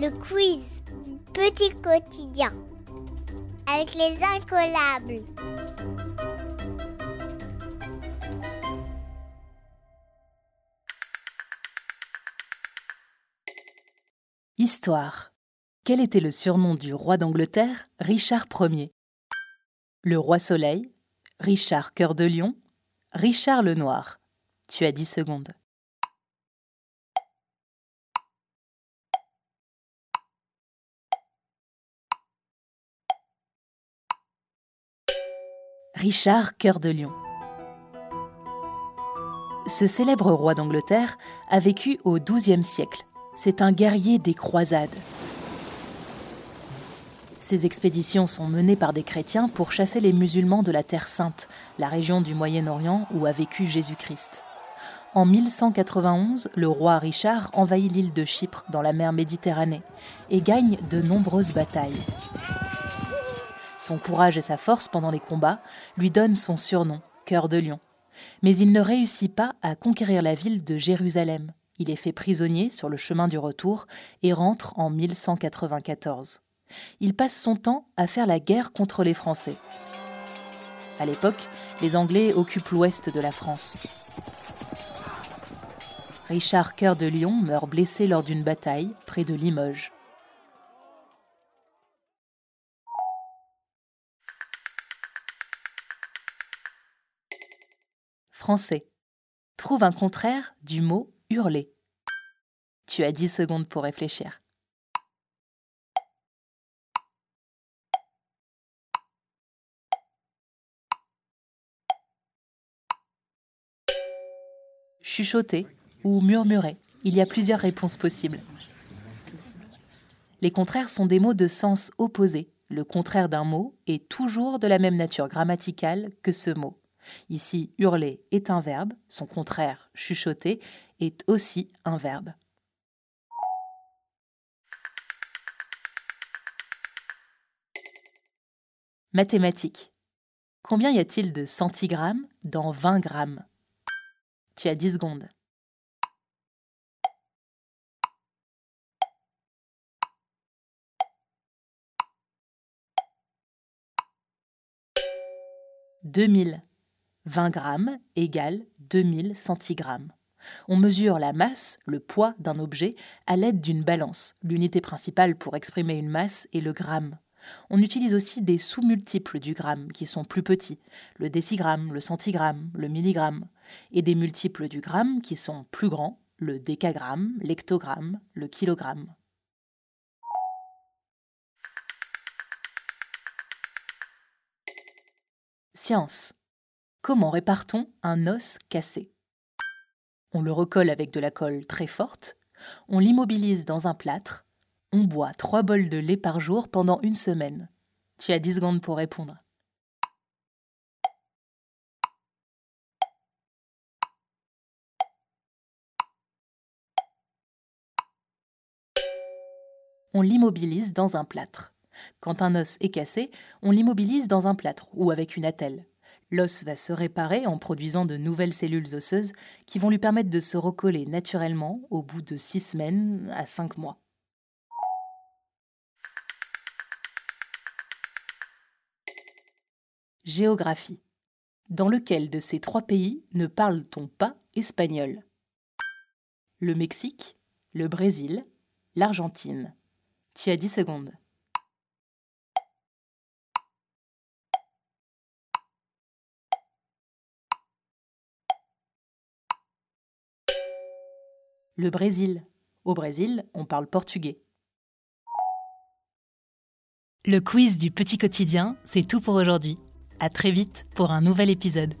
Le quiz Petit quotidien avec les incollables. Histoire. Quel était le surnom du roi d'Angleterre, Richard Ier? Le roi Soleil, Richard Cœur de Lion, Richard le Noir. Tu as 10 secondes. Richard Cœur de Lion. Ce célèbre roi d'Angleterre a vécu au XIIe siècle. C'est un guerrier des croisades. Ces expéditions sont menées par des chrétiens pour chasser les musulmans de la Terre sainte, la région du Moyen-Orient où a vécu Jésus-Christ. En 1191, le roi Richard envahit l'île de Chypre dans la mer Méditerranée et gagne de nombreuses batailles. Son courage et sa force pendant les combats lui donnent son surnom, Cœur de Lion. Mais il ne réussit pas à conquérir la ville de Jérusalem. Il est fait prisonnier sur le chemin du retour et rentre en 1194 il passe son temps à faire la guerre contre les Français. À l'époque, les Anglais occupent l'ouest de la France. Richard Cœur de Lion meurt blessé lors d'une bataille près de Limoges. Trouve un contraire du mot hurler. Tu as 10 secondes pour réfléchir. chuchoter ou murmurer. Il y a plusieurs réponses possibles. Les contraires sont des mots de sens opposé. Le contraire d'un mot est toujours de la même nature grammaticale que ce mot. Ici, hurler est un verbe, son contraire, chuchoter, est aussi un verbe. Mathématiques. Combien y a-t-il de centigrammes dans 20 grammes? Tu as 10 secondes. « 2000. 20 grammes égale 2000 centigrammes. On mesure la masse, le poids d'un objet, à l'aide d'une balance. L'unité principale pour exprimer une masse est le gramme. On utilise aussi des sous-multiples du gramme qui sont plus petits, le décigramme, le centigramme, le milligramme, et des multiples du gramme qui sont plus grands, le décagramme, l'hectogramme, le kilogramme. Science. Comment répare-t-on un os cassé? On le recolle avec de la colle très forte, on l'immobilise dans un plâtre, on boit 3 bols de lait par jour pendant une semaine. Tu as 10 secondes pour répondre. On l'immobilise dans un plâtre. Quand un os est cassé, on l'immobilise dans un plâtre ou avec une attelle. L'os va se réparer en produisant de nouvelles cellules osseuses qui vont lui permettre de se recoller naturellement au bout de 6 semaines à 5 mois. Géographie. Dans lequel de ces trois pays ne parle-t-on pas espagnol? Le Mexique, le Brésil, l'Argentine. Tu as 10 secondes. Le Brésil. Au Brésil, on parle portugais. Le quiz du petit quotidien, c'est tout pour aujourd'hui. À très vite pour un nouvel épisode.